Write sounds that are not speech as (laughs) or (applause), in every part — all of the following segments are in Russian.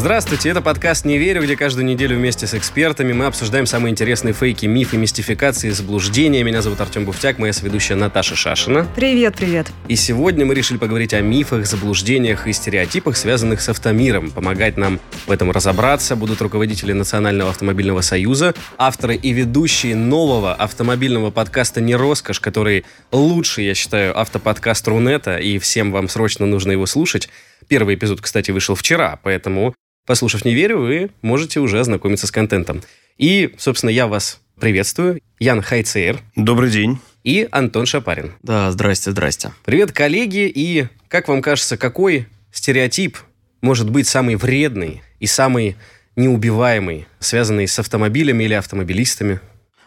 Здравствуйте, это подкаст «Не верю», где каждую неделю вместе с экспертами мы обсуждаем самые интересные фейки, мифы, мистификации, заблуждения. Меня зовут Артем Буфтяк, моя соведущая Наташа Шашина. Привет, привет. И сегодня мы решили поговорить о мифах, заблуждениях и стереотипах, связанных с автомиром. Помогать нам в этом разобраться будут руководители Национального автомобильного союза, авторы и ведущие нового автомобильного подкаста «Не роскошь», который лучший, я считаю, автоподкаст Рунета, и всем вам срочно нужно его слушать. Первый эпизод, кстати, вышел вчера, поэтому Послушав «Не верю», вы можете уже ознакомиться с контентом. И, собственно, я вас приветствую. Ян Хайцейр. Добрый день. И Антон Шапарин. Да, здрасте, здрасте. Привет, коллеги. И как вам кажется, какой стереотип может быть самый вредный и самый неубиваемый, связанный с автомобилями или автомобилистами?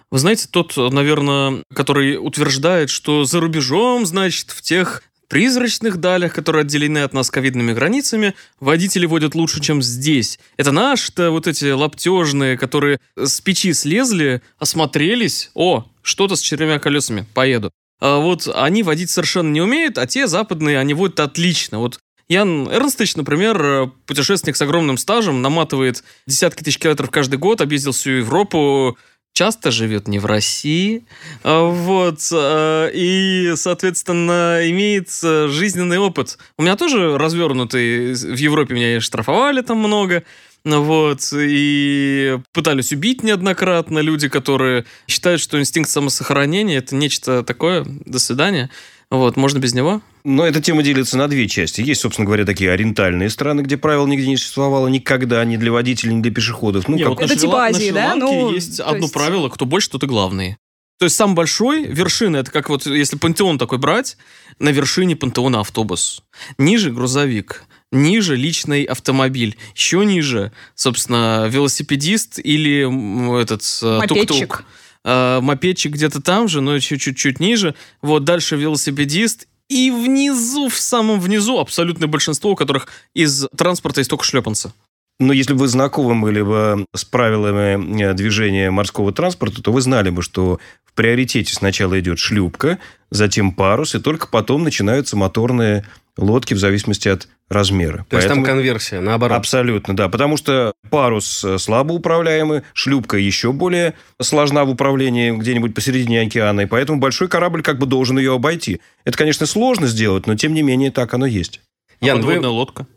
Вы знаете, тот, наверное, который утверждает, что за рубежом, значит, в тех призрачных далях, которые отделены от нас ковидными границами, водители водят лучше, чем здесь. Это наши-то вот эти лаптежные, которые с печи слезли, осмотрелись. О, что-то с четырьмя колесами, поеду. А вот они водить совершенно не умеют, а те западные, они водят отлично. Вот Ян Эрнстович, например, путешественник с огромным стажем, наматывает десятки тысяч километров каждый год, объездил всю Европу, часто живет не в России, а, вот, а, и, соответственно, имеет а, жизненный опыт. У меня тоже развернутый, в Европе меня штрафовали там много, вот, и пытались убить неоднократно люди, которые считают, что инстинкт самосохранения – это нечто такое, до свидания. Вот, можно без него? Но эта тема делится на две части. Есть, собственно говоря, такие ориентальные страны, где правил нигде не существовало никогда, ни для водителей, ни для пешеходов. Ну, Нет, как... вот это типа Азии, да? Ну, есть одно есть... правило, кто больше, тот и главный. То есть самый большой вершина, это как вот если пантеон такой брать, на вершине пантеона автобус. Ниже грузовик, ниже личный автомобиль, еще ниже, собственно, велосипедист или этот э, тук-тук э, мопедчик где-то там же, но чуть-чуть ниже. Вот дальше велосипедист. И внизу, в самом внизу, абсолютное большинство, у которых из транспорта есть только шлепанцы. Но если бы вы знакомы были бы с правилами э, движения морского транспорта, то вы знали бы, что в приоритете сначала идет шлюпка, затем парус, и только потом начинаются моторные лодки в зависимости от размера. То Поэтому... есть там конверсия, наоборот. Абсолютно, да. Потому что парус э, слабо управляемый, шлюпка еще более сложна в управлении где-нибудь посередине океана, и поэтому большой корабль как бы должен ее обойти. Это, конечно, сложно сделать, но тем не менее так оно есть. А Ян, подводная вы... лодка?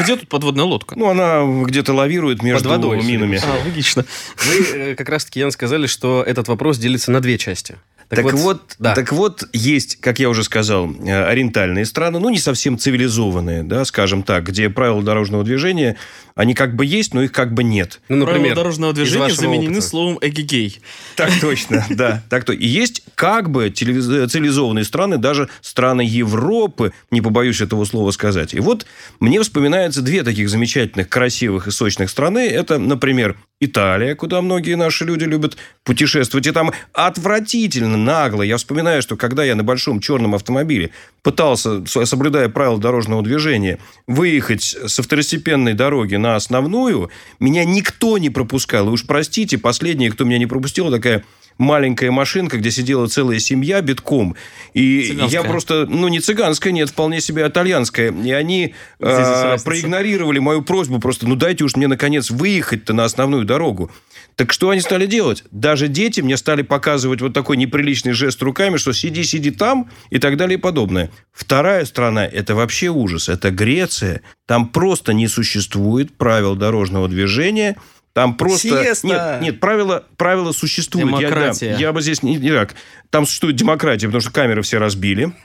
Где тут подводная лодка? Ну, она где-то лавирует между Под водой, минами. А, логично. Вы э, как раз-таки, Ян, сказали, что этот вопрос делится на две части. Так, так вот, вот, да. так вот, есть, как я уже сказал, э, ориентальные страны, ну, не совсем цивилизованные, да, скажем так, где правила дорожного движения, они как бы есть, но их как бы нет. Ну, например, правила дорожного движения заменены опыта. словом эгигей. Так точно, (laughs) да. Так то. И есть как бы цивилизованные страны, даже страны Европы, не побоюсь этого слова сказать. И вот мне вспоминаются две таких замечательных, красивых и сочных страны. Это, например, Италия, куда многие наши люди любят путешествовать, и там отвратительно, нагло. Я вспоминаю, что когда я на большом черном автомобиле пытался, соблюдая правила дорожного движения, выехать со второстепенной дороги на основную, меня никто не пропускал. И уж простите, последнее, кто меня не пропустил, такая маленькая машинка, где сидела целая семья битком. И цыганская. я просто, ну, не цыганская, нет, вполне себе итальянская. И они э, проигнорировали мою просьбу просто, ну, дайте уж мне, наконец, выехать-то на основную дорогу. Так что они стали делать? Даже дети мне стали показывать вот такой неприличный жест руками, что сиди, сиди там и так далее и подобное. Вторая страна – это вообще ужас. Это Греция. Там просто не существует правил дорожного движения – там просто... Сиеста. Нет, нет правила, правила существуют. Демократия. Я, да, я бы здесь не, не так. Там существует демократия, потому что камеры все разбили. (laughs)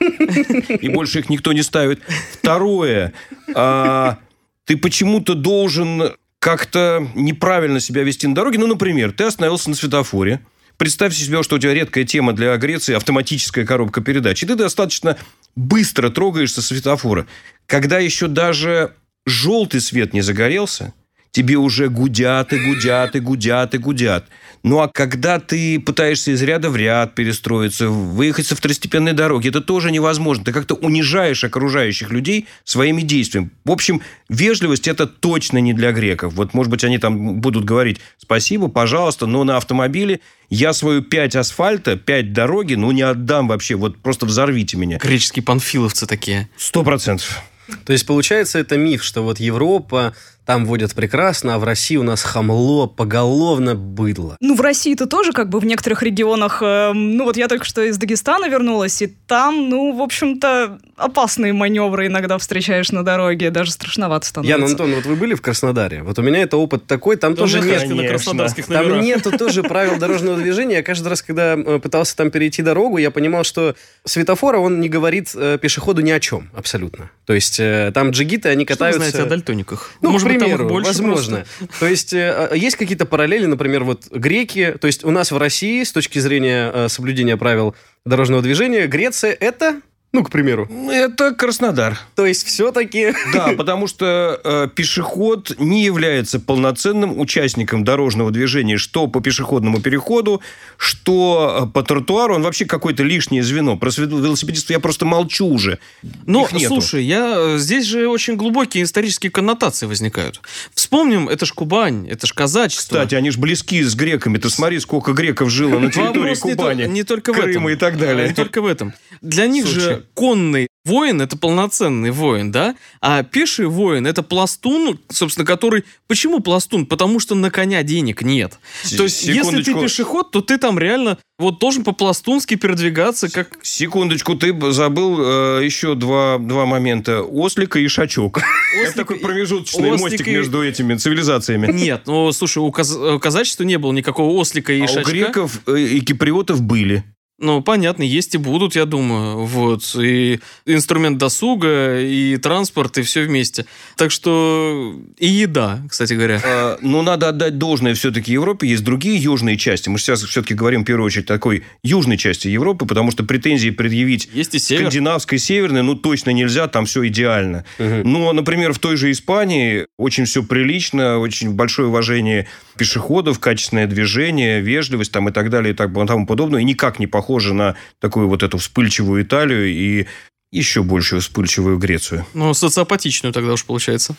И больше их никто не ставит. Второе. А, ты почему-то должен как-то неправильно себя вести на дороге. Ну, например, ты остановился на светофоре. Представь себе, что у тебя редкая тема для Греции – автоматическая коробка передач. И ты достаточно быстро трогаешься с светофора. Когда еще даже желтый свет не загорелся – тебе уже гудят и гудят и гудят и гудят. Ну а когда ты пытаешься из ряда в ряд перестроиться, выехать со второстепенной дороги, это тоже невозможно. Ты как-то унижаешь окружающих людей своими действиями. В общем, вежливость это точно не для греков. Вот, может быть, они там будут говорить спасибо, пожалуйста, но на автомобиле я свою пять асфальта, пять дороги, ну, не отдам вообще. Вот просто взорвите меня. Греческие панфиловцы такие. Сто процентов. То есть, получается, это миф, что вот Европа, там водят прекрасно, а в России у нас хамло, поголовно быдло. Ну, в России-то тоже как бы в некоторых регионах... э, ну, вот я только что из Дагестана вернулась, и там, ну, в общем-то, опасные маневры иногда встречаешь на дороге, даже страшновато становится. Ян, Антон, вот вы были в Краснодаре? Вот у меня это опыт такой, там тоже Тоже нет... нет на краснодарских Там номерах. нету тоже (laughs) правил дорожного движения. Я каждый раз, когда э, пытался там перейти дорогу, я понимал, что светофора он не говорит э, пешеходу ни о чем абсолютно. То есть э, там джигиты, они Что вы катаются... знаете о дальтониках? Ну, Может примеру, больше возможно. То есть э, а, есть какие-то параллели, например, вот греки, то есть у нас в России с точки зрения э, соблюдения правил дорожного движения, Греция это, ну, к примеру, Это Краснодар. то есть все-таки... Да, потому что э, пешеход не является полноценным участником дорожного движения, что по пешеходному переходу, что э, по тротуару. Он вообще какое-то лишнее звено. Про велосипедистов я просто молчу уже. Но, Их нету. слушай, я, э, здесь же очень глубокие исторические коннотации возникают. Вспомним, это ж Кубань, это ж казачество. Кстати, они же близки с греками. Ты смотри, сколько греков жило на территории Вопрос не, то- Кубани. не только в Крыма этом. и так далее. Не только в этом. Для них Слушай. же конный воин это полноценный воин, да? А пеший воин это пластун, собственно, который... Почему пластун? Потому что на коня денег нет. С- То есть, если ты секундочку. пешеход, то ты там реально вот должен по-пластунски передвигаться, как... Секундочку, ты забыл э, еще два, два момента. Ослика и шачок. (laughs) Это такой промежуточный ослик мостик и- между этими цивилизациями. Нет, ну, слушай, у каз- у казачества не было никакого ослика и А у шачка. греков э, и киприотов были. Ну, понятно, есть и будут, я думаю. Вот. И инструмент досуга, и транспорт, и все вместе. Так что... И еда, кстати говоря. А, Но надо отдать должное все-таки Европе. Есть другие южные части. Мы сейчас все-таки говорим в первую очередь о такой южной части Европы, потому что претензии предъявить Есть и север. скандинавской, северной, ну, точно нельзя, там все идеально. Но, например, в той же Испании очень все прилично, очень большое уважение пешеходов, качественное движение, вежливость там и так далее и так тому подобное. И никак не похоже на такую вот эту вспыльчивую Италию и еще большую вспыльчивую Грецию. Ну, социопатичную тогда уж получается.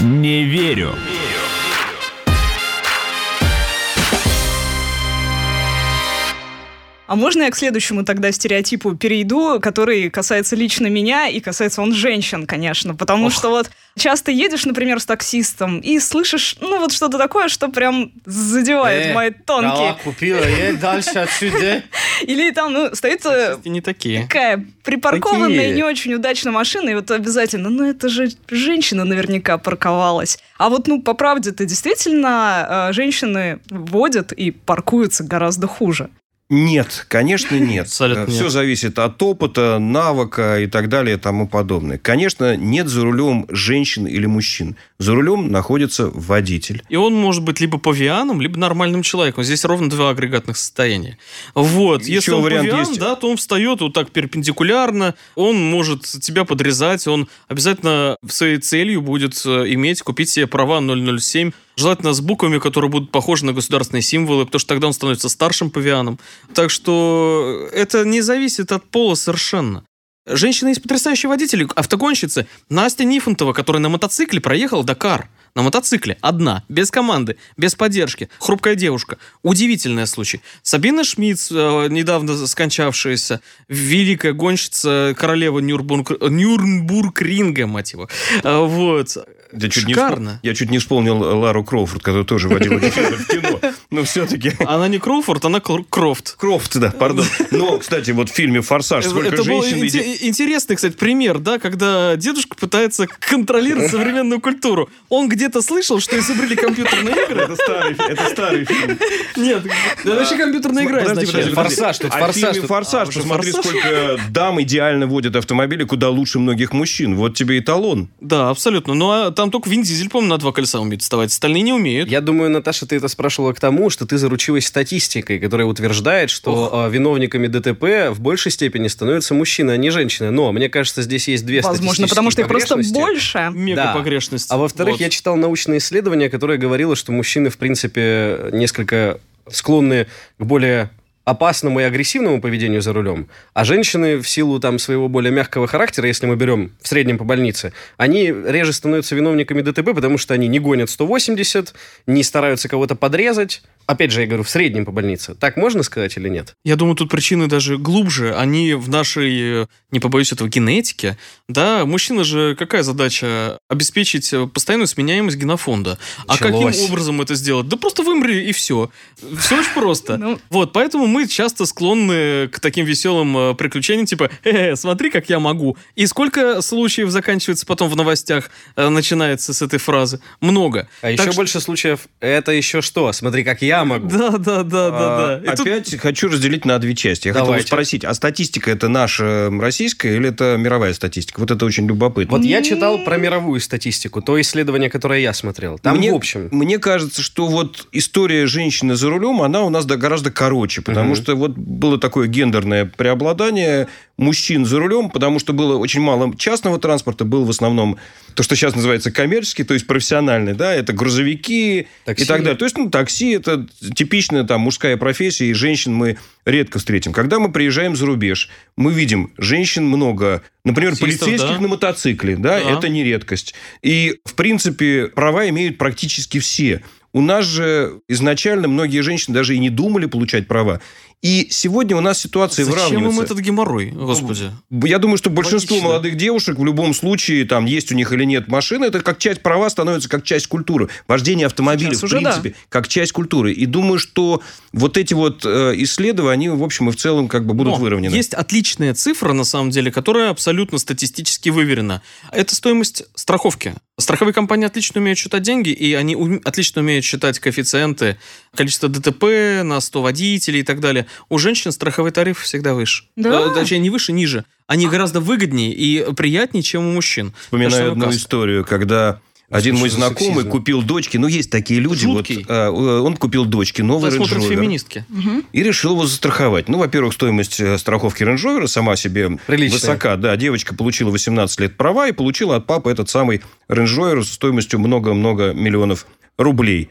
Не верю. А можно я к следующему тогда стереотипу перейду, который касается лично меня и касается он женщин, конечно. Потому что вот часто едешь, например, с таксистом и слышишь, ну, вот что-то такое, что прям задевает Э, мои тонкие. купила, едь дальше отсюда. (laughs) Или там, ну, стоит э, не такие. такая припаркованная Такие. не очень удачно машина, и вот обязательно, ну это же женщина наверняка парковалась. А вот, ну, по правде-то действительно э, женщины водят и паркуются гораздо хуже. Нет, конечно, нет. Абсолютно Все нет. зависит от опыта, навыка и так далее и тому подобное. Конечно, нет за рулем женщин или мужчин. За рулем находится водитель. И он может быть либо павианом, либо нормальным человеком. Здесь ровно два агрегатных состояния. Вот. Еще Если он вариант павиан, есть. да, то он встает вот так перпендикулярно, он может тебя подрезать, он обязательно своей целью будет э, иметь, купить себе права 007, желательно с буквами, которые будут похожи на государственные символы, потому что тогда он становится старшим павианом. Так что это не зависит от пола совершенно. Женщина есть потрясающий водитель, автогонщица. Настя Нифонтова, которая на мотоцикле проехала Дакар. На мотоцикле. Одна. Без команды. Без поддержки. Хрупкая девушка. Удивительный случай. Сабина Шмидц, э, недавно скончавшаяся, великая гонщица, королева Нюрнбург, Нюрнбург-ринга, мать его. Э, Вот. Я чуть, не Шикарно. вспом- я чуть не вспомнил Лару Кроуфорд, которая тоже водила (laughs) в кино. Но все-таки... Она не Кроуфорд, она Кр- Крофт. Крофт, да, пардон. (laughs) Но, кстати, вот в фильме «Форсаж» сколько Это был женщин... иде- интересный, кстати, пример, да, когда дедушка пытается контролировать современную культуру. Он где-то слышал, что изобрели компьютерные (laughs) игры. Это старый, это старый фильм. Нет, это вообще компьютерная игра изначально. Форсаж, тут А форсаж, «Форсаж», а, посмотри, сколько дам идеально водят автомобили, куда лучше многих мужчин. Вот тебе эталон. Да, абсолютно. Ну, а там только Вин Дизель, по-моему, на два колеса умеет вставать, остальные не умеют. Я думаю, Наташа, ты это спрашивала к тому, что ты заручилась статистикой, которая утверждает, что а, виновниками ДТП в большей степени становятся мужчины, а не женщины. Но мне кажется, здесь есть две Возможно, потому что их просто больше. Мега Да. погрешность. А во-вторых, Вот. я читал научное исследование, которое говорило, что мужчины, в принципе, несколько склонны к более опасному и агрессивному поведению за рулем, а женщины в силу там своего более мягкого характера, если мы берем в среднем по больнице, они реже становятся виновниками ДТП, потому что они не гонят 180, не стараются кого-то подрезать. Опять же, я говорю, в среднем по больнице. Так можно сказать или нет? Я думаю, тут причины даже глубже. Они в нашей, э, не побоюсь этого, генетике. Да, мужчина же какая задача? Обеспечить э, постоянную сменяемость генофонда. А каким Началось. образом это сделать? Да просто вымри и все. Все очень просто. (laughs) Ну. Вот, поэтому мы часто склонны к таким веселым э, приключениям, типа, э, смотри, как я могу. И сколько случаев заканчивается потом в новостях, э, начинается с этой фразы? Много. А еще больше случаев, это еще что? Смотри, как я могу. Да, да, да, да, А, да. Тут- Опять хочу разделить на две части. Я Давайте. хотел спросить, а статистика это наша российская или это мировая статистика? Вот это очень любопытно. Вот я читал про мировую статистику, то исследование, которое я смотрел. Там, мне, в общем, Мне кажется, что вот история женщины за рулем, она у нас да, гораздо короче, потому что вот было такое гендерное преобладание мужчин за рулем, потому что было очень мало частного транспорта, был в основном то, что сейчас называется коммерческий, то есть профессиональный, да, это грузовики Такси. и так далее. То есть, ну, такси – это типичная там мужская профессия, и женщин мы редко встретим. Когда мы приезжаем за рубеж, мы видим женщин много, например, Таксистов, полицейских да. на мотоцикле, да, Да. это не редкость. И, в принципе, права имеют практически все. У нас же изначально многие женщины даже и не думали получать права. И сегодня у нас ситуация Зачем им выравнивается. этот геморрой, господи? Я думаю, что большинство Логично. молодых девушек в любом случае, там, есть у них или нет машины, это как часть права становится как часть культуры. Вождение автомобиля, Сейчас в уже да. принципе, как часть культуры. И думаю, что вот эти вот э, исследования, они, в общем и в целом, как бы будут Но выровнены. Есть отличная цифра, на самом деле, которая абсолютно статистически выверена. Это стоимость страховки. Страховые компании отлично умеют считать деньги, и они ум- отлично умеют считать коэффициенты, количество ДТП на 100 водителей и так далее. У женщин страховой тариф всегда выше. Да? Э, Точнее, не выше, ниже. Они гораздо выгоднее и приятнее, чем у мужчин. Вспоминаю одну касса. историю, когда один мой знакомый сексизм? купил дочке, ну, есть такие люди, Жуткий. вот, а, э, он купил дочке новый Rover феминистки. и решил его застраховать. Ну, во-первых, стоимость э, страховки Range Rover сама себе Приличная. высока. Да, девочка получила 18 лет права и получила от папы этот самый Range Rover со стоимостью много-много миллионов рублей.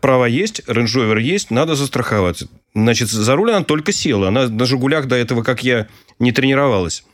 Права есть, Rover есть, надо застраховаться. Значит, за руль она только села. Она на «Жигулях» до этого, как я, не тренировалась.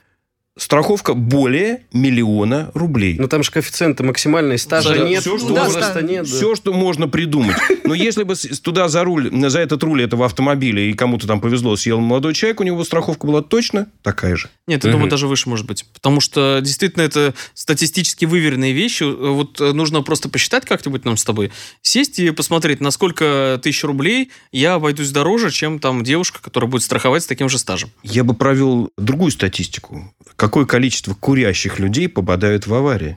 Страховка более миллиона рублей. ну там же коэффициенты максимальные, стажа Да, нет, всё, что возраста можно. нет. да. Все, что можно придумать. (laughs) Но если бы туда за руль, за этот руль этого автомобиля и кому-то там повезло, съел молодой человек, у него страховка была точно такая же. Нет, я думаю, даже выше может быть. Потому что действительно это статистически выверенные вещи. Вот э, нужно просто посчитать как-нибудь нам с тобой, сесть и посмотреть, на сколько тысяч рублей я обойдусь дороже, чем там девушка, которая будет страховать с таким же стажем. Я бы провел другую статистику. Какое количество курящих людей попадают в аварии?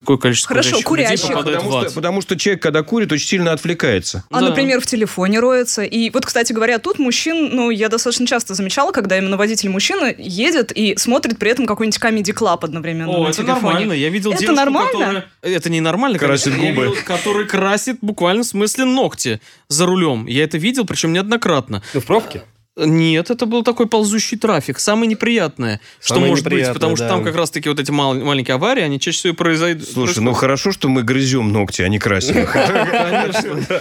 Какое количество Хорошо, курящих людей курящих. попадает Потому в что, потому что человек, когда курит, очень сильно отвлекается. А, Да. например, в телефоне роется. И вот, кстати говоря, тут мужчин, ну, я достаточно часто замечала, когда именно водитель мужчина едет и смотрит при этом какой-нибудь комедий клаб одновременно О, на это телефоне. нормально. Я видел Это девушку, нормально? которая... Это не нормально, Красит конечно. Я губы. видел, который красит буквально в смысле ногти за рулем. Я это видел, причем неоднократно. Ну, в пробке? Нет, это был такой ползущий трафик. Самое неприятное, что Самое может быть, неприятное, потому что да. там как раз-таки вот эти мал- маленькие аварии, они чаще всего и произойдут. Слушай, ну хорошо, что мы грызем ногти, а не красим их. (laughs) Конечно.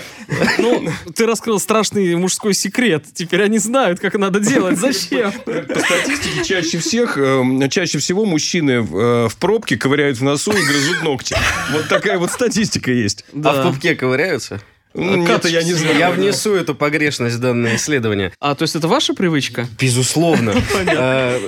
Ну, ты раскрыл страшный мужской секрет. Теперь они знают, как надо делать. Зачем? По статистике, чаще всех, э, чаще всего мужчины в, э, пробке ковыряют в носу и грызут ногти. Вот такая вот статистика есть. А в пупке ковыряются? Это я не знаю. Я внесу эту погрешность в данное исследование. А, то есть это ваша привычка? Безусловно. (laughs) Э,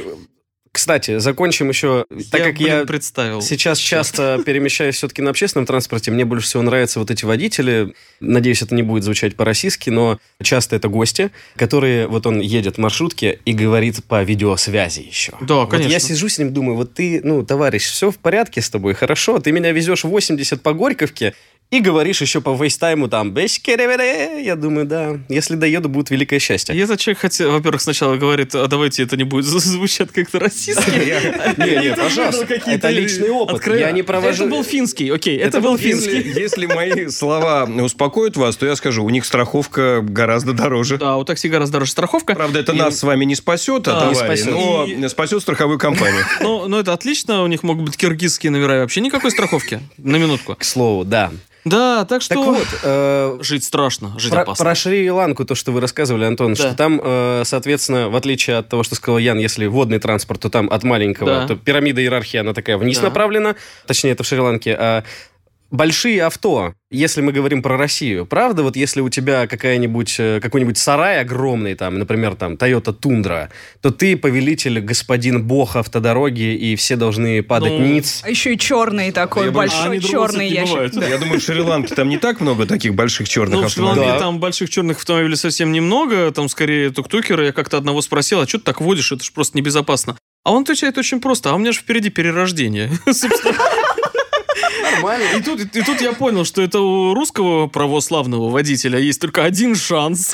Кстати, закончим еще, так как блин, я представил. Сейчас часто (laughs) перемещаюсь все-таки на общественном транспорте. Мне больше всего нравятся вот эти водители. Надеюсь, это не будет звучать по-российски, но часто это гости, которые... Вот он едет в маршрутке и говорит по видеосвязи еще. Да, Вот конечно. я сижу с ним, думаю, вот ты, ну, товарищ, все в порядке с тобой, хорошо? Ты меня везешь 80 по Горьковке, и говоришь еще по фейстайму там я думаю, да, если доеду, будет великое счастье. И этот человек, хотел, во-первых, сначала говорит, а давайте это не будет звучать как-то российски. (laughs) Не, не, пожалуйста. Это личный опыт. Я не провожу... Это был финский, окей, это был финский. (laughs) Если, мои слова успокоят вас, то я скажу, у них страховка гораздо дороже. Да, у такси гораздо дороже страховка. Правда, это нас с вами не спасет от аварии, спасет. но спасет страховую компанию. (laughs) Ну, ну, это отлично, у них могут быть киргизские номера и вообще никакой страховки. На минутку. К слову, да. Да, так что... Так вот, э, Жить страшно, жить Про, опасно. про Шри-Ланку, то, что вы рассказывали, Антон, Да. что там, э, соответственно, в отличие от того, что сказал Ян, если водный транспорт, то там от маленького, Да. то пирамида иерархии, она такая вниз Да. направлена, точнее, это в Шри-Ланке, а большие авто, если мы говорим про Россию, правда, вот если у тебя какая-нибудь, э, какой-нибудь сарай огромный, там, например, там, Toyota Тундра, то ты повелитель, господин бог автодороги, и все должны падать Ну, ниц. А еще и черный такой, Я думаю, большой другого черный ящик. Да. Я думаю, в Шри-Ланке там не так много таких больших черных Ну, в Шри-Ланке автомобилей. Да. там больших черных автомобилей совсем немного, там скорее тук-тукеры. Я как-то одного спросил, а что ты так водишь, это же просто небезопасно. А он отвечает очень просто, а у меня же впереди перерождение. (laughs) Собственно. И тут, и тут я понял, что это у русского православного водителя есть только один шанс.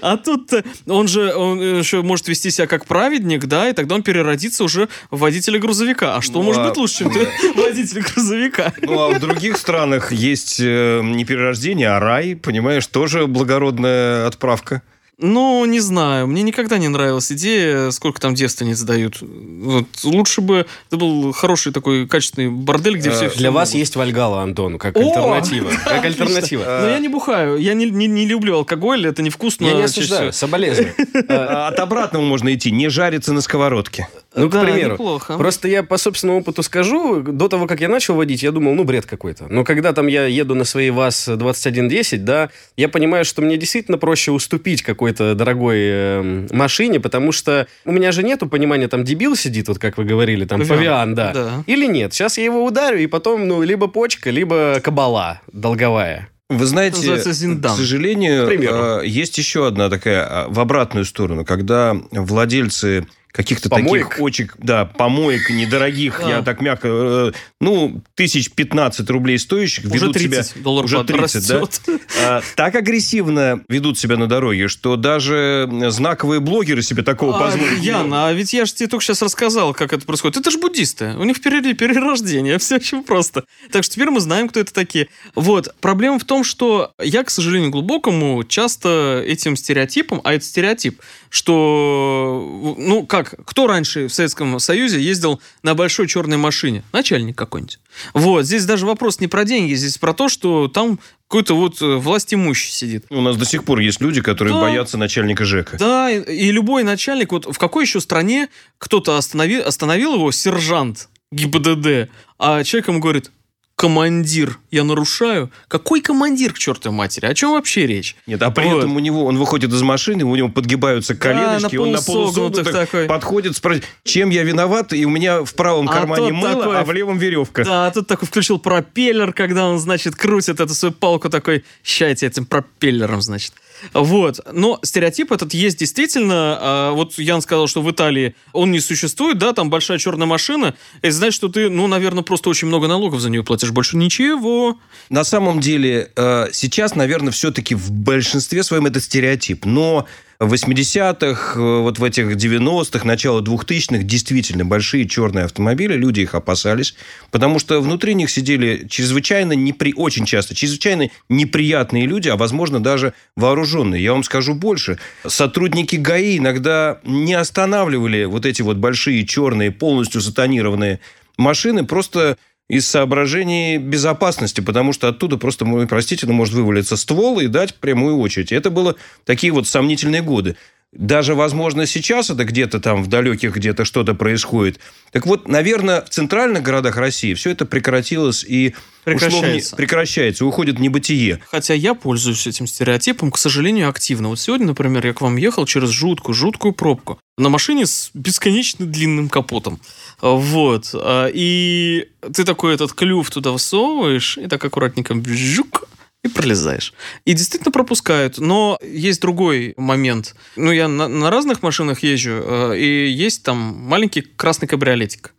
А тут э, он же он еще может вести себя как праведник, да, и тогда он переродится уже в водителя грузовика. А что Ну, может а- быть лучше, чем (laughs) водитель грузовика? Ну, а в других странах есть э, не перерождение, а рай, понимаешь, тоже благородная отправка. Ну, не знаю. Мне никогда не нравилась идея, сколько там девственниц дают. Вот. Лучше бы это был хороший такой качественный бордель, где Э, все... Для вас есть Вальгала, Антон, как альтернатива. (laughs) Как альтернатива. Но я не бухаю. Я не, люблю алкоголь, это невкусно. Я не осуждаю, соболезную. А (laughs) От обратного можно идти, не жариться на сковородке. Ну, к Да, примеру. неплохо. Просто я по собственному опыту скажу, до того, как я начал водить, я думал, ну, бред какой-то. Но когда там я еду на своей ВАЗ-2110, да, я понимаю, что мне действительно проще уступить какой-то дорогой э, машине, потому что у меня же нету понимания, там дебил сидит, вот как вы говорили, там, Павиан. павиан, да. Да. Или нет. Сейчас я его ударю, и потом, ну, либо почка, либо кабала долговая. Вы знаете, к сожалению, К примеру. э, есть еще одна такая а, в обратную сторону, когда владельцы каких-то Помоек? таких очень, да, помоек недорогих, А. я так мягко, э, ну, тысяч 15 рублей стоящих, Уже ведут 30 себя... уже 30, да? растет. а, так агрессивно ведут себя на дороге, что даже знаковые блогеры себе такого А, позволить не Ян, могут. а ведь я же тебе только сейчас рассказал, как это происходит. Это же буддисты. У них перерождение. Все очень просто. Так что теперь мы знаем, кто это такие. Вот. Проблема в том, что я, к сожалению, глубокому часто этим стереотипом, а это стереотип, что, ну как, кто раньше в Советском Союзе ездил на большой черной машине? Начальник какой-нибудь. Вот. Здесь даже вопрос не про деньги, здесь про то, что там какой-то вот э, власть имущий сидит. У нас до сих пор есть люди, которые Да. боятся начальника ЖЭКа. Да, и, и любой начальник, вот в какой еще стране кто-то остановил, остановил его, сержант ГИБДД, а человек ему говорит, командир, я нарушаю. Какой командир, к чертовой матери? О чем вообще речь? Нет, а при Вот. этом у него, он выходит из машины, у него подгибаются коленочки, на он на полусогнутых такой. подходит, спрашивает, чем я виноват, и у меня в правом А кармане мыло, такой- а в левом веревка. Да, а тут такой включил пропеллер, когда он, значит, крутит эту свою палку такой, щайте этим пропеллером, значит. Вот. Но стереотип этот есть действительно. А, Вот Ян сказал, что в Италии он не существует, да, там большая черная машина. Это значит, что ты, ну, наверное, просто очень много налогов за нее платишь. Больше ничего. На самом деле, э, сейчас, наверное, все-таки в большинстве своем это стереотип. Но в 80-х, э, вот в этих 90-х, начало 2000-х действительно большие черные автомобили, люди их опасались, потому что внутри них сидели чрезвычайно, непри... очень часто, чрезвычайно неприятные люди, а, возможно, даже вооруженные. Я вам скажу больше. Сотрудники ГАИ иногда не останавливали вот эти вот большие черные, полностью сатанированные машины, просто из соображений безопасности, потому что оттуда просто, простите, но может вывалиться ствол и дать прямую очередь. Это было такие вот сомнительные годы. Даже, возможно, сейчас это где-то там в далеких где-то что-то происходит. Так вот, наверное, в центральных городах России все это прекратилось и в не- Прекращается. прекращается, уходит в небытие. Хотя я пользуюсь этим стереотипом, к сожалению, активно. Вот сегодня, например, я к вам ехал через жуткую, жуткую пробку. На машине с бесконечно длинным капотом. Вот. А, И ты такой этот клюв туда всовываешь, и так аккуратненько жук, и пролезаешь. И действительно пропускают. Но есть другой момент. Ну, я на, на разных машинах езжу, э, и есть там маленький красный кабриолетик.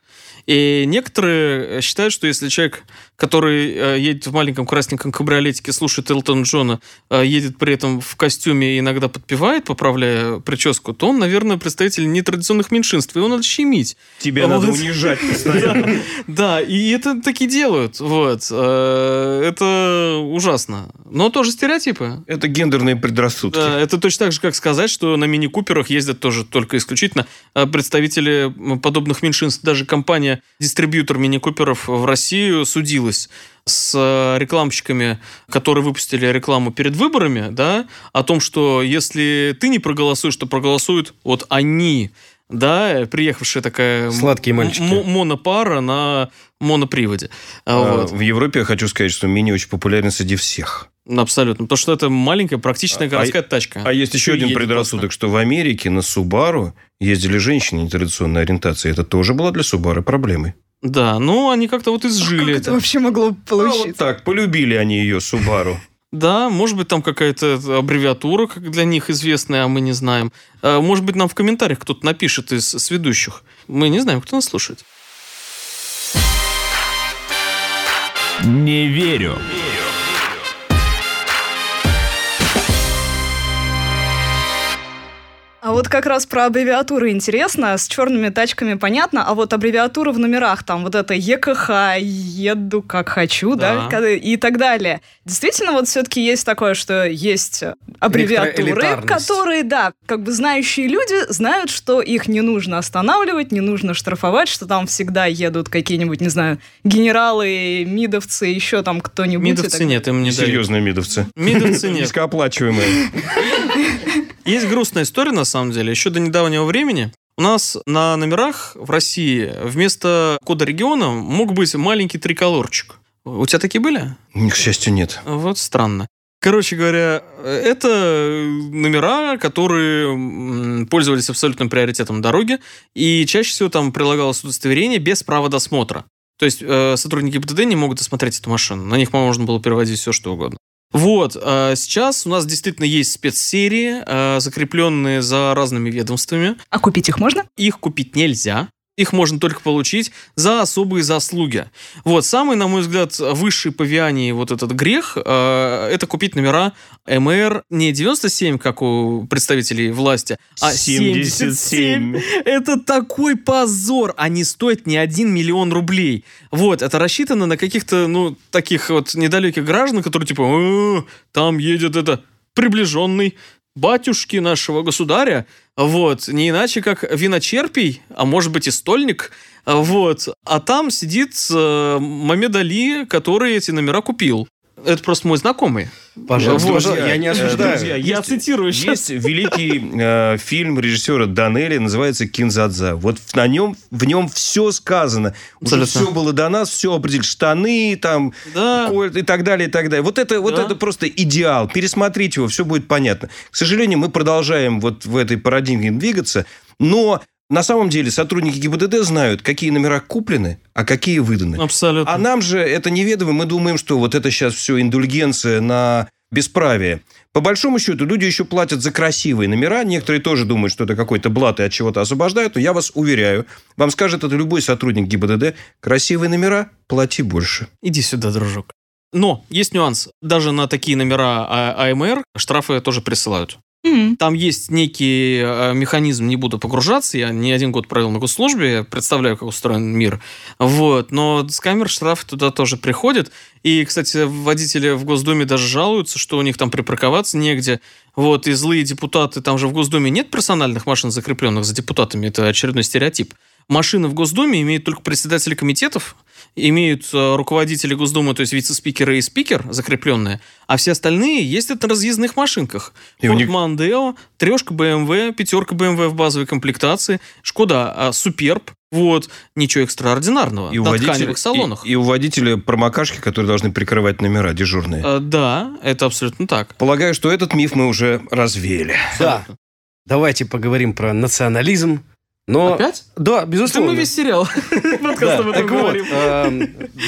И некоторые считают, что если человек, который э, едет в маленьком красненьком кабриолетике, слушает Элтона Джона, э, едет при этом в костюме и иногда подпевает, поправляя прическу, то он, наверное, представитель нетрадиционных меньшинств, и его надо щемить. Тебя Вот. надо унижать постоянно. Да, и это таки делают. Вот. Э, Это ужасно. Но тоже стереотипы. Это гендерные предрассудки. Да, это точно так же, как сказать, что на мини-куперах ездят тоже только исключительно представители подобных меньшинств. Даже компания-дистрибьютор мини-куперов в Россию судилась с э, рекламщиками, которые выпустили рекламу перед выборами, да, о том, что если ты не проголосуешь, то проголосуют вот они, да, приехавшая такая Сладкие мальчики. монопара на моноприводе. А, А, вот. В Европе я хочу сказать, что мини очень популярен среди всех. Абсолютно. Потому что это маленькая практичная А- городская тачка. А есть еще Ещё один предрассудок, что в Америке на Субару ездили женщины нетрадиционной ориентации. Это тоже была для Субары проблемой. Да, ну они как-то вот изжили Как это это. вообще могло А вот получиться? так, полюбили они ее, Субару. Да, может быть, там какая-то аббревиатура как для них известная, а мы не знаем. А, Может быть, нам в комментариях кто-то напишет из с ведущих. Мы не знаем, кто нас слушает. Не верю. А вот как раз про аббревиатуры интересно. С черными тачками понятно, а вот аббревиатуры в номерах, там вот это ЕКХ, еду как хочу, да, Да. и так далее. Действительно, вот все-таки есть такое, что есть аббревиатуры, которые, да, как бы знающие люди знают, что их не нужно останавливать, не нужно штрафовать, что там всегда едут какие-нибудь, не знаю, генералы, мидовцы, еще там кто-нибудь. Мидовцы так нет, им не дают. Серьезные мидовцы. Мидовцы нет. Низкооплачиваемые. Есть грустная история, на самом деле. Еще до недавнего времени у нас на номерах в России вместо кода региона мог быть маленький триколорчик. У тебя такие были? К счастью, нет. Вот странно. Короче говоря, это номера, которые пользовались абсолютным приоритетом на дороге, и чаще всего там прилагалось удостоверение без права досмотра. То есть э, сотрудники ПТД не могут осмотреть эту машину. На них можно было переводить все, что угодно. Вот, а сейчас у нас действительно есть спецсерии, э, закрепленные за разными ведомствами. А купить их можно? Их купить нельзя. Их можно только получить за особые заслуги. Вот, самый, на мой взгляд, высший по Виании вот этот грех, э, это купить номера МР не 97, как у представителей власти, а 77. Это такой позор. Они стоят не 1 миллион рублей. Вот, это рассчитано на каких-то, ну, таких вот недалеких граждан, которые типа, «Э, там едет это приближенный батюшки нашего государя, вот, не иначе как виночерпий, а может быть и стольник, вот, а там сидит э, Мамед Али, который эти номера купил. Это просто мой знакомый. Пожалуйста, Вот, пожалуйста, я не э, осуждаю. друзья, Я есть- цитирую сейчас. Есть великий э, фильм режиссера Данелли, называется «Кинзадза». Вот на нем, в нем все сказано. Уже все было до нас, все определили. Штаны, там, Да. кольт и так далее, и так далее. Вот это, вот Да. это просто идеал. Пересмотрите его, все будет понятно. К сожалению, мы продолжаем вот в этой парадигме двигаться, но на самом деле сотрудники ГИБДД знают, какие номера куплены, а какие выданы. Абсолютно. А нам же это неведомо, мы думаем, что вот это сейчас все индульгенция на бесправие. По большому счету, люди еще платят за красивые номера. Некоторые тоже думают, что это какой-то блат и от чего-то освобождают. Но я вас уверяю, вам скажет это любой сотрудник ГИБДД, красивые номера, плати больше. Иди сюда, дружок. Но есть нюанс. Даже на такие номера А- АМР штрафы тоже присылают. Там есть некий э, механизм, не буду погружаться, я не один год провел на госслужбе, я представляю, как устроен мир. Вот, но с камер штраф туда тоже приходят. И, кстати, водители в Госдуме даже жалуются, что у них там припарковаться негде. Вот, и злые депутаты, там же в Госдуме нет персональных машин, закрепленных за депутатами, это очередной стереотип. Машины в Госдуме имеют только председатели комитетов, имеют руководители Госдумы, то есть вице-спикеры и спикер закрепленные, а все остальные ездят на разъездных машинках. И у них- Мондео, трешка BMW, пятерка BMW в базовой комплектации, Шкода а, Суперб, вот, ничего экстраординарного. И у, на водителя, тканевых салонах. и, и у водителя промокашки, которые должны прикрывать номера дежурные. Э, да, это абсолютно так. Полагаю, что этот миф мы уже развеяли. Да. Давайте поговорим про национализм. Но... Опять? Да, Это безусловно. мы весь сериал (laughs) (laughs) подкаст об этом Так вот, говорим.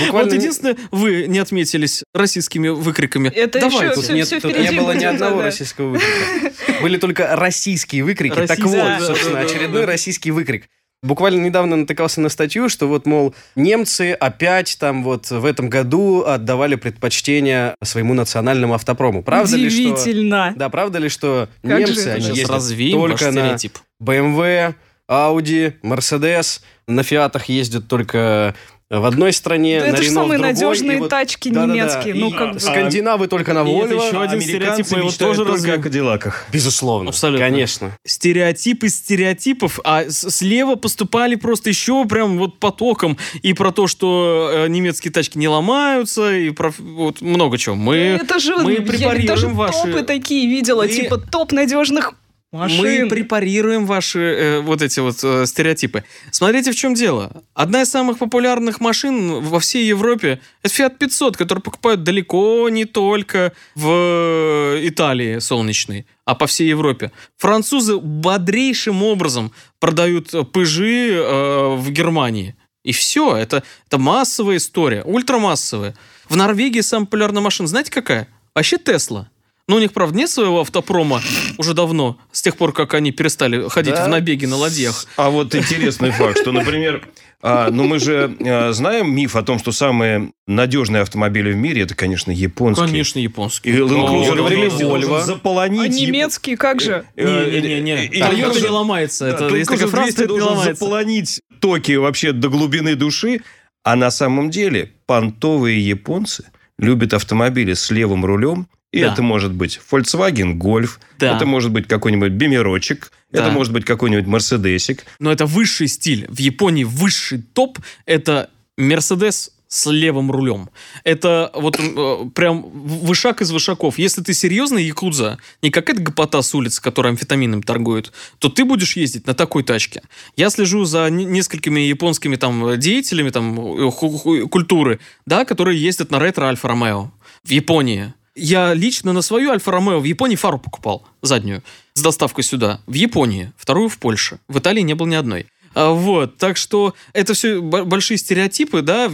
буквально... Вот единственное, вы не отметились российскими выкриками. Это Давай, еще тут всё- Нет, тут не было ни одного да. российского выкрика. Были только российские выкрики. Так вот, да, собственно, да, да, очередной да. российский выкрик. Буквально недавно натыкался на статью, что вот, мол, немцы опять там вот в этом году отдавали предпочтение своему национальному автопрому. Правда ли, что... Да, правда ли, что Как немцы, это? они Сейчас ездят только на. BMW, Audi, Mercedes, на Фиатах ездят только в одной стране, Да на это же самые другой, надежные и вот- тачки Да-да-да, немецкие. Ну, и как бы... Скандинавы только на И это Volvo. еще один стереотип, мы его тоже только о Кадиллаках. Безусловно. Абсолютно. Конечно. стереотипы стереотипов, а слева поступали просто еще прям вот потоком и про то, что э, немецкие тачки не ломаются, и про вот много чего. Мы, это же, мы я препарируем даже ваши- топы такие видела, Мы- типа топ надежных машин. мы препарируем ваши э, вот эти вот э, стереотипы. Смотрите, в чем дело. Одна из самых популярных машин во всей Европе это Fiat 500, который покупают далеко не только в э, Италии солнечной, а по всей Европе. Французы бодрейшим образом продают пыжи э, в Германии. И все, это, это массовая история, ультрамассовая. В Норвегии самая популярная машина, знаете какая? Вообще Тесла. Ну, у них, правда, нет своего автопрома уже давно, с тех пор, как они перестали ходить Да. в набеги на ладьях. А вот интересный факт, что, например, а, ну мы же а, знаем миф о том, что самые надежные автомобили в мире это, конечно, японские. Конечно, И японские. Land Cruiser. Volvo заполонить. А немецкие как же? э, Не-не-не, и- и Toyota не ломается. Да, Это, есть такая фраза, 200 это не должен ломается. заполонить Токио вообще до глубины души. А на самом деле понтовые японцы любят автомобили с левым рулем. И Да. это может быть Volkswagen Golf, Да. это может быть какой-нибудь Бемерочек, Да. это может быть какой-нибудь Мерседесик. Но это высший стиль. В Японии высший топ – это Мерседес с левым рулем. Это вот э, прям вышак из вышаков. Если ты серьезный якудза, не какая-то гопота с улицы, которая амфетамином торгует, то ты будешь ездить на такой тачке. Я слежу за не- несколькими японскими там деятелями там э, культуры, да, которые ездят на ретро Альфа Ромео в Японии. Я лично на свою Альфа Ромео в Японии фару покупал, заднюю, с доставкой сюда. В Японии, вторую в Польше. В Италии не было ни одной. А, Вот, так что это все большие стереотипы, да,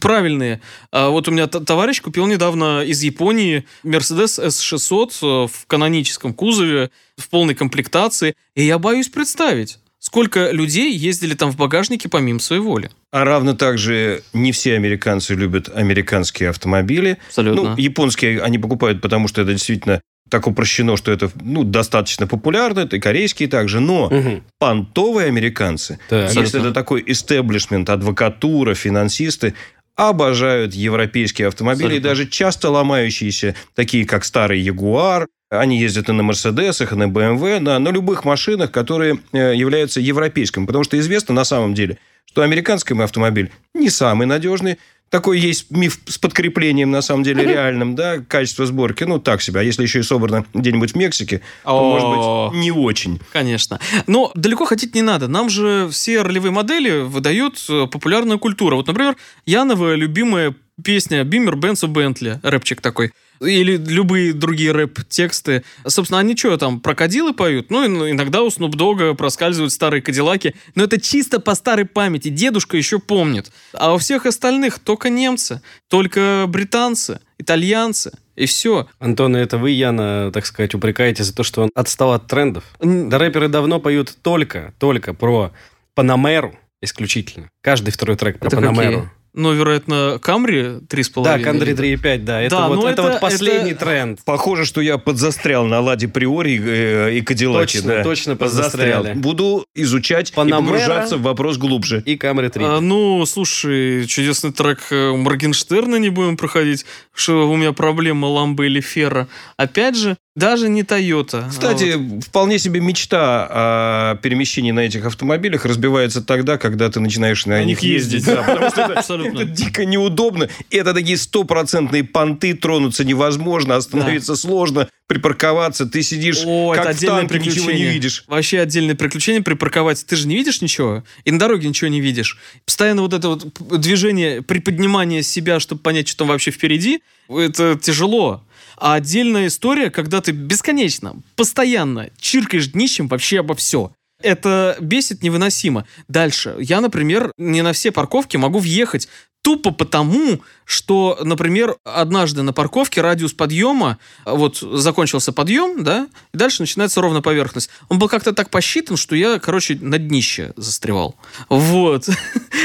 правильные. А Вот у меня товарищ купил недавно из Японии Mercedes S600 э, в каноническом кузове, в полной комплектации, и я боюсь представить, сколько людей ездили там в багажнике помимо своей воли. А равно также не все американцы любят американские автомобили. Абсолютно. Ну, японские они покупают, потому что это действительно так упрощено, что это ну, достаточно популярно, это и корейские также, но Мгм. понтовые американцы, Так. если Абсолютно. это такой истеблишмент, адвокатура, финансисты, обожают европейские автомобили, и Абсолютно. даже часто ломающиеся, такие как старый Ягуар, они ездят и на Мерседесах, и на БМВ, на, на любых машинах, которые э, являются европейскими. Потому что известно на самом деле, что американский автомобиль не самый надежный. Такой есть миф с подкреплением, на самом деле, реальным, да, качество сборки, ну, так себе. А если еще и собрано где-нибудь в Мексике, то, может быть, не очень. Конечно. Но далеко ходить не надо. Нам же все ролевые модели выдают э, популярная культура. Вот, например, Янова любимая песня «Бимер Бенцо Бентли», рэпчик такой. Или любые другие рэп-тексты. Собственно, они что там, крокодилы поют? Ну, иногда у Снуп Дога проскальзывают старые кадиллаки. Но это чисто по старой памяти. Дедушка еще помнит. А у всех остальных только немцы, только британцы, итальянцы. И все. Антон, это вы, Яна, так сказать, упрекаете за то, что он отстал от трендов? Да рэперы давно поют только, только про Панамеру исключительно. Каждый второй трек про Это Панамеру. какие? Ну, вероятно, Камри 3,5. Да, или- 3.5, да. Это, Да, вот, ну это, это- вот последний это- тренд. Похоже, что я подзастрял на Ладе Приори э, и Кадиллаке. Точно, да. точно Подзастрял. Буду изучать Панамера. и погружаться в вопрос глубже. И Камри 3. А, ну, слушай, чудесный трек э, Моргенштерна не будем проходить, что у меня проблема ламбы или ферра. Опять же, даже не Тойота. Кстати, вполне себе мечта о перемещении на этих автомобилях разбивается тогда, когда ты начинаешь на, На них них ездить. ездить. Да, потому (laughs) что это, Абсолютно. это дико неудобно. И это такие стопроцентные понты, тронуться невозможно, остановиться сложно, припарковаться. Ты сидишь О, как это в отдельное танке, ничего не приключение. видишь. Вообще отдельное приключение припарковаться. Ты же не видишь ничего, и на дороге ничего не видишь. Постоянно вот это вот движение, приподнимание себя, чтобы понять, что там вообще впереди, это тяжело. А отдельная история, когда ты бесконечно, постоянно чиркаешь днищем вообще обо все. Это бесит невыносимо. Дальше. Я, например, не на все парковки могу въехать Тупо потому, что, например, однажды на парковке радиус подъема, вот закончился подъем, да, и дальше начинается ровная поверхность. Он был как-то так посчитан, что я, короче, на днище застревал. Вот.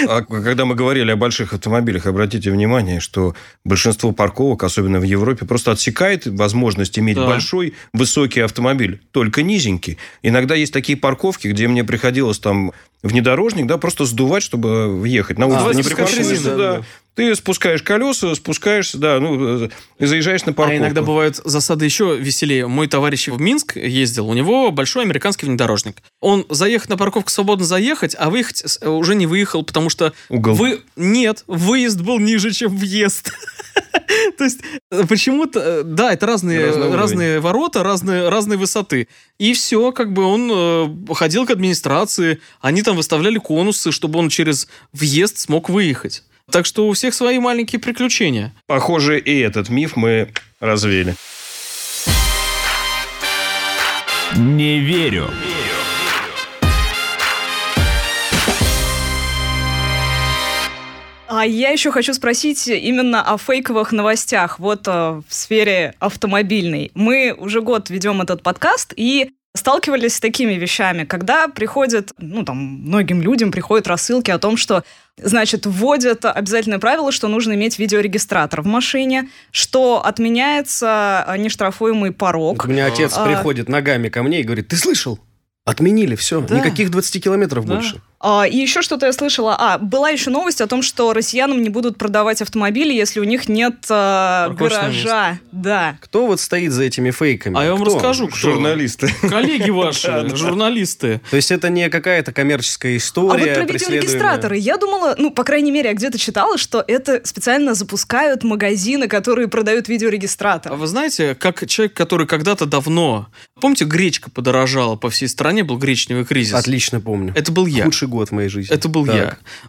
А когда мы говорили о больших автомобилях, обратите внимание, что большинство парковок, особенно в Европе, просто отсекает возможность иметь Да. большой, высокий автомобиль, только низенький. Иногда есть такие парковки, где мне приходилось там внедорожник, да, просто сдувать, чтобы въехать. На улицу А, не припаркуешься, да. Ты спускаешь колеса, спускаешься, да, ну, э, и заезжаешь на А парковку. иногда бывают засады еще веселее. Мой товарищ в Минск ездил, у него большой американский внедорожник. Он заехать на парковку свободно заехать, а выехать с- уже не выехал, потому что Угол. вы нет, выезд был ниже, чем въезд. (laughs) То есть э, почему-то, э, да, это разные, уровень. разные ворота, разные, разные высоты. И все, как бы он э, ходил к администрации, они там выставляли конусы, чтобы он через въезд смог выехать. Так что у всех свои маленькие приключения. Похоже, и этот миф мы развели. Не верю. А я еще хочу спросить именно о фейковых новостях вот э, в сфере автомобильной. Мы уже год ведем этот подкаст и сталкивались с такими вещами, когда приходят, ну там, многим людям приходят рассылки о том, что, значит, вводят обязательное правило, что нужно иметь видеорегистратор в машине, что отменяется нештрафуемый порог. У меня отец А. приходит ногами ко мне и говорит, ты слышал? Отменили, все. Да. Никаких 20 километров Да. больше. А, и еще что-то я слышала. А, была еще новость о том, что россиянам не будут продавать автомобили, если у них нет а, гаража. Да. Кто вот стоит за этими фейками? А я вам Кто? расскажу, кто. Журналисты. Коллеги ваши, (laughs) журналисты. То есть это не какая-то коммерческая А история, вот про видеорегистраторы, я думала, ну, по крайней мере, я где-то читала, что это специально запускают магазины, которые продают А видеорегистратор. вы знаете, как человек, который когда-то давно... Помните, гречка подорожала по всей стране, был гречневый кризис? Отлично помню. Это был я. Худший год моей жизни. Это был Так.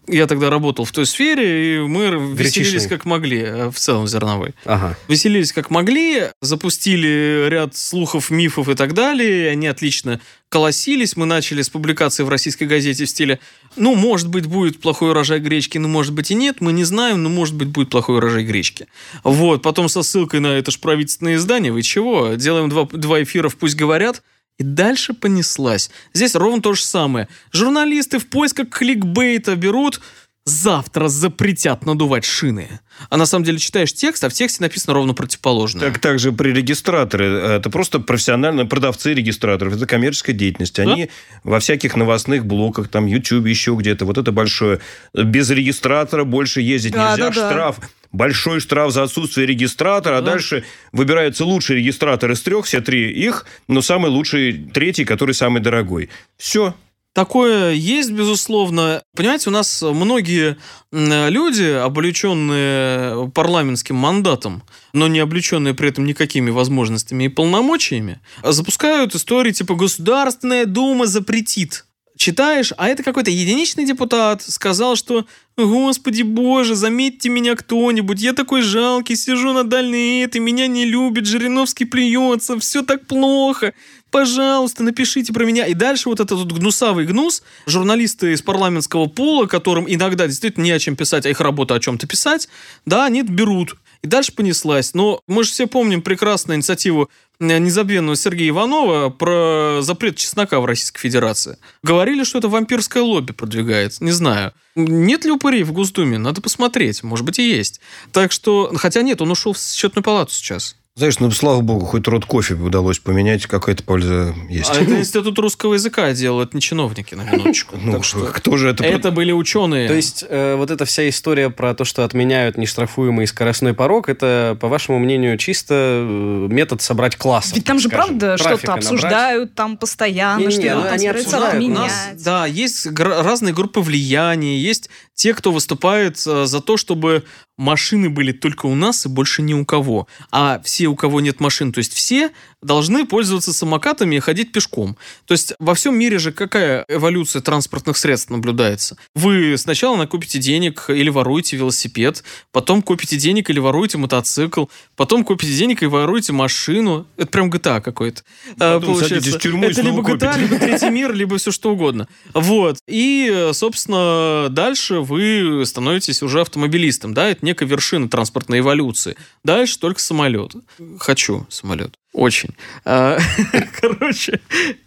я. Я тогда работал в той сфере, и мы веселились Гречишник. как могли, э, в целом зерновой. Ага. Веселились как могли, запустили ряд слухов, мифов и так далее, и они отлично колосились. Мы начали с публикации в российской газете в стиле «Ну, может быть, будет плохой урожай гречки, ну, может быть, и нет, мы не знаем, но, может быть, будет плохой урожай гречки». Вот, потом со ссылкой на это ж правительственное издание, вы чего? Делаем два, два эфира «Пусть говорят», и дальше понеслась. Здесь ровно то же самое. Журналисты в поисках кликбейта берут завтра запретят надувать шины. А на самом деле читаешь текст, а в тексте написано ровно противоположное. Так, также при регистраторе. Это просто профессиональные продавцы регистраторов. Это коммерческая деятельность. Они во всяких новостных блоках, там, YouTube, еще где-то. Вот это большое. Без регистратора больше ездить Да, нельзя. да, да. Штраф. Большой штраф за отсутствие регистратора. А Да. дальше выбирается лучший регистратор из трех, все три их, но самый лучший третий, который самый дорогой. Все. Такое есть, безусловно. Понимаете, у нас многие люди, облеченные парламентским мандатом, но не облеченные при этом никакими возможностями и полномочиями, запускают истории типа «Государственная Дума запретит». Читаешь, а это какой-то единичный депутат сказал, что «Господи боже, заметьте меня кто-нибудь, я такой жалкий, сижу на дальней этой, меня не любит, Жириновский плюется, все так плохо, пожалуйста, напишите про меня. И дальше вот этот вот гнусавый гнус, журналисты из парламентского пола, которым иногда действительно не о чем писать, а их работа о чем-то писать, да, они берут. И дальше понеслась. Но мы же все помним прекрасную инициативу незабвенного Сергея Иванова про запрет чеснока в Российской Федерации. Говорили, что это вампирское лобби продвигает. Не знаю. Нет ли упырей в Госдуме? Надо посмотреть. Может быть, и есть. Так что... Хотя нет, он ушел в счетную палату сейчас. Знаешь, ну, слава богу, хоть рот кофе удалось поменять, какая-то польза есть. А это (laughs) институт русского языка делает, не чиновники, на минуточку. (laughs) Ну, Так что кто же это... это были ученые. То есть э, вот эта вся история про то, что отменяют нештрафуемый скоростной порог, это, по вашему мнению, чисто э, метод собрать класс. Ведь там же, правда, что-то обсуждают там постоянно, Не-не, что там они собираются обсуждают. Нас, да, есть разные группы влияния, есть те, кто выступает э, за то, чтобы машины были только у нас и больше ни у кого. А все, у кого нет машин, то есть все должны пользоваться самокатами и ходить пешком. То есть во всем мире же какая эволюция транспортных средств наблюдается? Вы сначала накопите денег или воруете велосипед, потом купите денег или воруете мотоцикл, потом купите денег и воруете машину. Это прям GTA какой-то. А, садитесь в тюрьму Это либо GTA, копите. либо третий мир, либо все что угодно. Вот. И, собственно, дальше вы становитесь уже автомобилистом. Да, это некая вершина транспортной эволюции. Дальше только самолет. Хочу самолет. Очень. А, (laughs) Короче,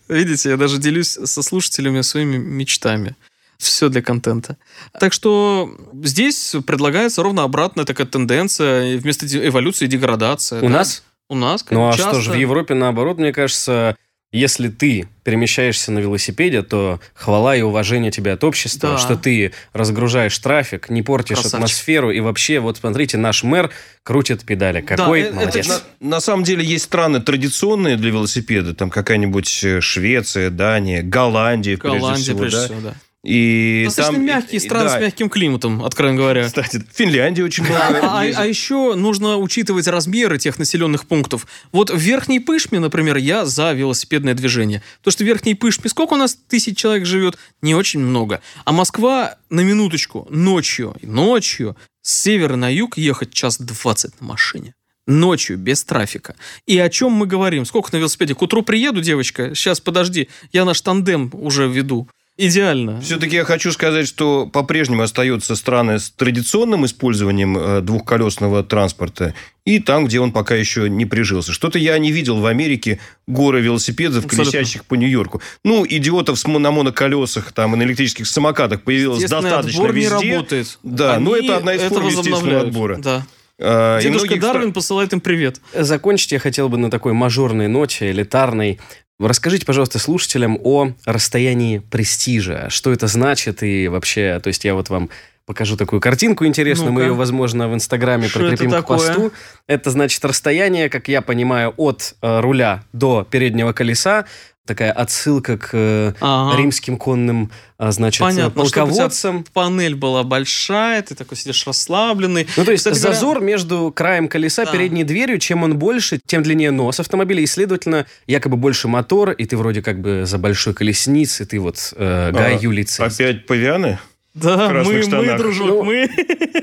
видите, я даже делюсь со слушателями своими мечтами. Все для контента. Так что здесь предлагается ровно обратная такая тенденция. Вместо эволюции деградация. У да. нас? У нас, Ну а часто. что ж, в Европе наоборот, мне кажется, если ты перемещаешься на велосипеде, то хвала и уважение тебе от общества, Да. что ты разгружаешь трафик, не портишь Красавчик. атмосферу, и вообще, вот смотрите, наш мэр крутит педали. Какой это молодец. На, на самом деле есть страны традиционные для велосипеда, там какая-нибудь э, Швеция, Дания, Голландия, прежде Голландия, всего, прежде да. всего, да. И Достаточно там, мягкие страны да. с мягким климатом, откровенно говоря. Кстати, Финляндия очень много. А, ездит. а еще нужно учитывать размеры тех населенных пунктов. Вот в Верхней Пышме, например, я за велосипедное движение. То, что в Верхней Пышме сколько у нас тысяч человек живет? Не очень много. А Москва, на минуточку, ночью, ночью с севера на юг ехать час двадцать на машине. Ночью, без трафика. И о чем мы говорим? Сколько на велосипеде? К утру приеду, девочка? Сейчас, подожди, я наш тандем уже веду. Идеально. Все-таки я хочу сказать, что по-прежнему остаются страны с традиционным использованием э, двухколесного транспорта и там, где он пока еще не прижился. Что-то я не видел в Америке горы велосипедов, Абсолютно. колесящих по Нью-Йорку. Ну, идиотов с на моноколесах там, и на электрических самокатах появилось достаточно отбор не везде. работает. Да, но это одна из форм естественного отбора. Да. И Дедушка многих Дарвин посылает им привет. Закончить я хотел бы на такой мажорной ноте, элитарной. Расскажите, пожалуйста, слушателям о расстоянии престижа. Что это значит и вообще, то есть я вот вам покажу такую картинку интересную, мы Ну-ка. ее, возможно, в Инстаграме Что прикрепим это к посту. Это значит расстояние, как я понимаю, от э, руля до переднего колеса. Такая отсылка к э, Ага. римским конным, а, значит, Понятно, чтобы у тебя полководцам. Панель была большая, ты такой сидишь расслабленный. Ну, то есть Кстати говоря- зазор между краем колеса, Да. передней дверью, чем он больше, тем длиннее нос автомобиля, и, следовательно, якобы больше мотор, и ты вроде как бы за большой колесницей, ты вот э, Гай А, Юлий Цезарь. Опять павианы? Да, мы, мы, дружок, Ну, мы.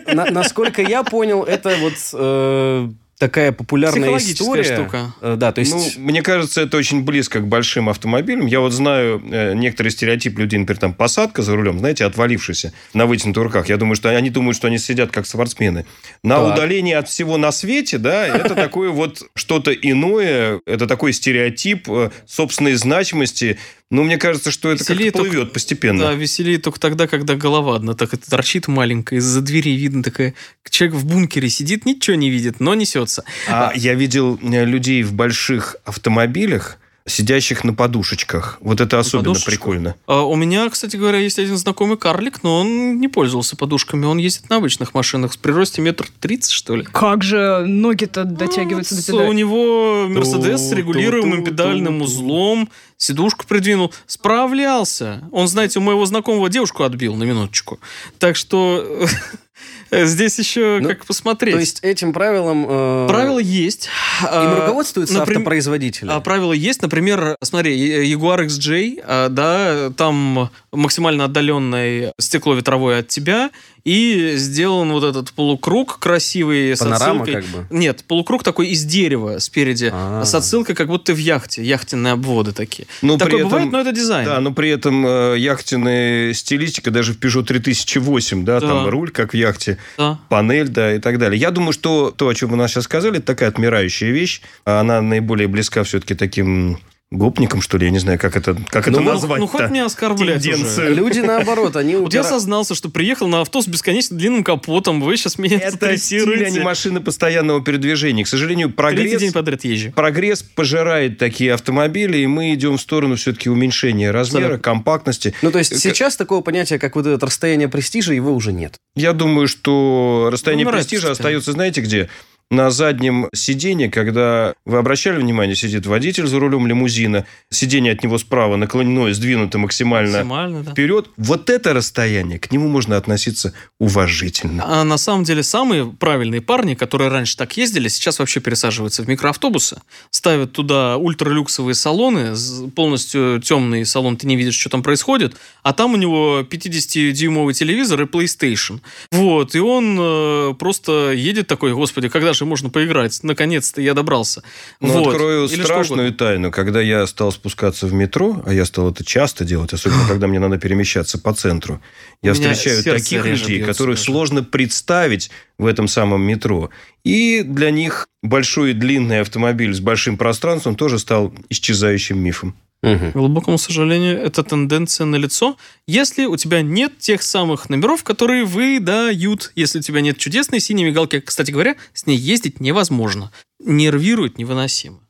На- насколько я понял, это вот э, такая популярная история. штука. Э, да, то есть... Ну, мне кажется, это очень близко к большим автомобилям. Я вот знаю э, некоторый стереотип людей, например, там посадка за рулем, знаете, отвалившаяся на вытянутых руках. Я думаю, что они думают, что они сидят как спортсмены. На Так. удалении от всего на свете, да, это такое вот что-то иное, это такой стереотип э, собственной значимости. Но мне кажется, что это Веселее как-то только- плывет постепенно. Да, веселее только тогда, когда голова одна так это торчит маленькая, из-за двери видно такая, человек в бункере сидит, ничего не видит, но несется. А я видел э, людей в больших автомобилях, сидящих на подушечках. Вот это особенно прикольно. А у меня, кстати говоря, есть один знакомый карлик, но он не пользовался подушками, он ездит на обычных машинах с приросте метр тридцать, что ли. Как же ноги-то дотягиваются Ну, до педали? У него Мерседес с Ту- регулируемым ту- ту- педальным ту- узлом, сидушку придвинул, справлялся. Он, знаете, у моего знакомого девушку отбил на минуточку. Так что (laughs) здесь еще Ну, как посмотреть. То есть этим правилам... э, Правила есть. Им А, руководствуются напрям- автопроизводители. а правила есть, например, смотри, Е- Jaguar XJ, да, там максимально отдаленное стекло ветровое от тебя, и сделан вот этот полукруг красивый с Панорама отсылкой. как бы. Нет, полукруг такой из дерева спереди, А. с отсылкой, как будто ты в яхте, яхтенные обводы такие. Но Такое при этом- бывает, но это дизайн. Да, но при этом э, яхтенная стилистика даже в Peugeot 3008, да, Да. там руль, как в яхте, Да. панель, да, и так далее. Я думаю, что то, о чем вы нас сейчас сказали, это такая отмирающая вещь. Она наиболее близка все-таки таким гопникам, что ли, я не знаю, как это, как это Ну, ну, назвать ну, хоть меня оскорблять Тенденция. уже. Люди, наоборот, они... (laughs) Вот я сознался, что приехал на авто с бесконечно длинным капотом. Вы сейчас меня Это стиль, а не машины постоянного передвижения. К сожалению, Третий прогресс... день подряд езжу. Прогресс пожирает такие автомобили, и мы идем в сторону все-таки уменьшения размера, компактности. Ну, то есть К- сейчас такого понятия, как вот это расстояние престижа, его уже нет. Я думаю, что расстояние Умирает престижа остается, знаете, где? На заднем сиденье, когда вы обращали внимание, сидит водитель за рулем лимузина, сиденье от него справа наклонено и сдвинуто максимально, Максимально, да. вперед. Вот это расстояние, к нему можно относиться уважительно. А на самом деле самые правильные парни, которые раньше так ездили, сейчас вообще пересаживаются в микроавтобусы, ставят туда ультралюксовые салоны, полностью темный салон, ты не видишь, что там происходит, а там у него 50-дюймовый телевизор и PlayStation. Вот, и он э, просто едет такой, господи, когда же можно поиграть? Наконец-то я добрался. Но Вот. Ну, открою Или страшную тайну. Когда я стал спускаться в метро, а я стал это часто делать, особенно когда мне надо перемещаться по центру, я встречаю таких людей, которых сложно представить в этом самом метро. И для них большой и длинный автомобиль с большим пространством тоже стал исчезающим мифом. Мгм. К глубокому сожалению, эта тенденция на лицо, если у тебя нет тех самых номеров, которые выдают. Если у тебя нет чудесной синей мигалки, кстати говоря, с ней ездить невозможно. Нервирует невыносимо.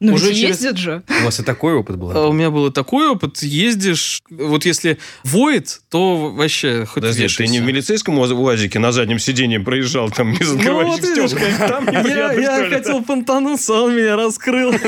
Ну, Уже через- ездят же. У вас и такой опыт был? А у меня был и такой опыт. Ездишь, вот если воет, то вообще хоть Подожди, ты не в милицейском УАЗ- УАЗике на заднем сиденье проезжал, там не Ну, закрывающих вот? Там Я, я хотел понтануться, а он меня раскрыл. (laughs)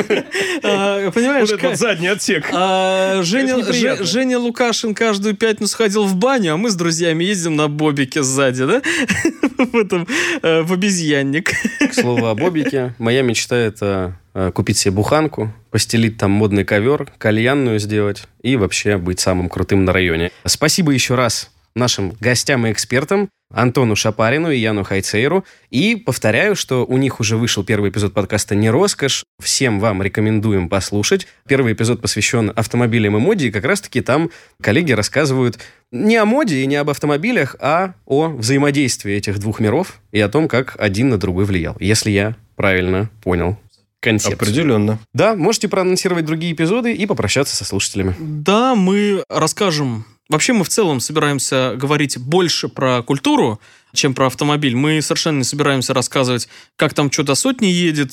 А, Понимаешь, Вот этот задний отсек. А, Женя, Лукашин каждую пятницу ходил в баню, а мы с друзьями ездим на бобике сзади, да? (laughs) В этом, э, в обезьянник. К слову о Бобике, моя мечта это купить себе буханку, постелить там модный ковер, кальянную сделать и вообще быть самым крутым на районе. Спасибо еще раз нашим гостям и экспертам Антону Шапарину и Яну Хайцейру. И повторяю, что у них уже вышел первый эпизод подкаста «Не роскошь». Всем вам рекомендуем послушать. Первый эпизод посвящен автомобилям и моде, и как раз-таки там коллеги рассказывают не о моде и не об автомобилях, а о взаимодействии этих двух миров и о том, как один на другой влиял. Если я правильно понял концепцию. Определенно. Да, можете проанонсировать другие эпизоды и попрощаться со слушателями. Да, мы расскажем... Вообще мы в целом собираемся говорить больше про культуру, чем про автомобиль. Мы совершенно не собираемся рассказывать, как там что до сотни едет,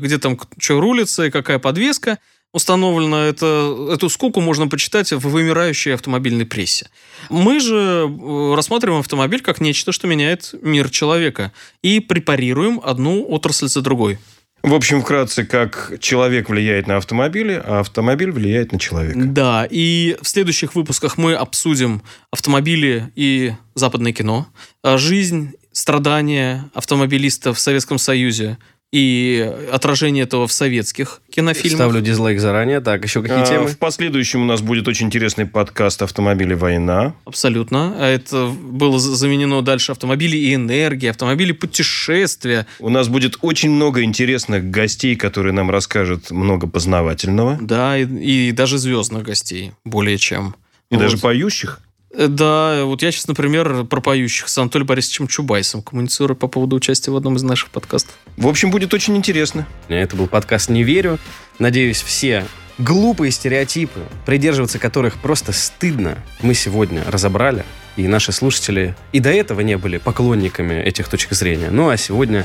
где там что рулится и какая подвеска установлена. Это, эту скуку можно почитать в вымирающей автомобильной прессе. Мы же э, рассматриваем автомобиль как нечто, что меняет мир человека. И препарируем одну отрасль за другой. В общем, вкратце, как человек влияет на автомобили, а автомобиль влияет на человека. Да, и в следующих выпусках мы обсудим автомобили и западное кино, а, жизнь, страдания автомобилистов в Советском Союзе и отражение этого в советских кинофильмах. Ставлю дизлайк заранее. Так, еще какие А, темы? В последующем у нас будет очень интересный подкаст «Автомобили. Война». Абсолютно. А Это было за- заменено дальше автомобили и энергия, автомобили путешествия. У нас будет очень много интересных гостей, которые нам расскажут много познавательного. Да, и, и даже звездных гостей, более чем. И Вот. даже поющих. Э, Да, вот я сейчас, например, про поющих с Анатолием Борисовичем Чубайсом коммуницирую по поводу участия в одном из наших подкастов. В общем, будет очень интересно. Это был подкаст «Не верю». Надеюсь, все глупые стереотипы, придерживаться которых просто стыдно, мы сегодня разобрали. И наши слушатели и до этого не были поклонниками этих точек зрения. Ну а сегодня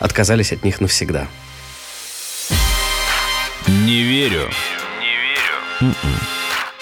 отказались от них навсегда. Не верю. Не верю.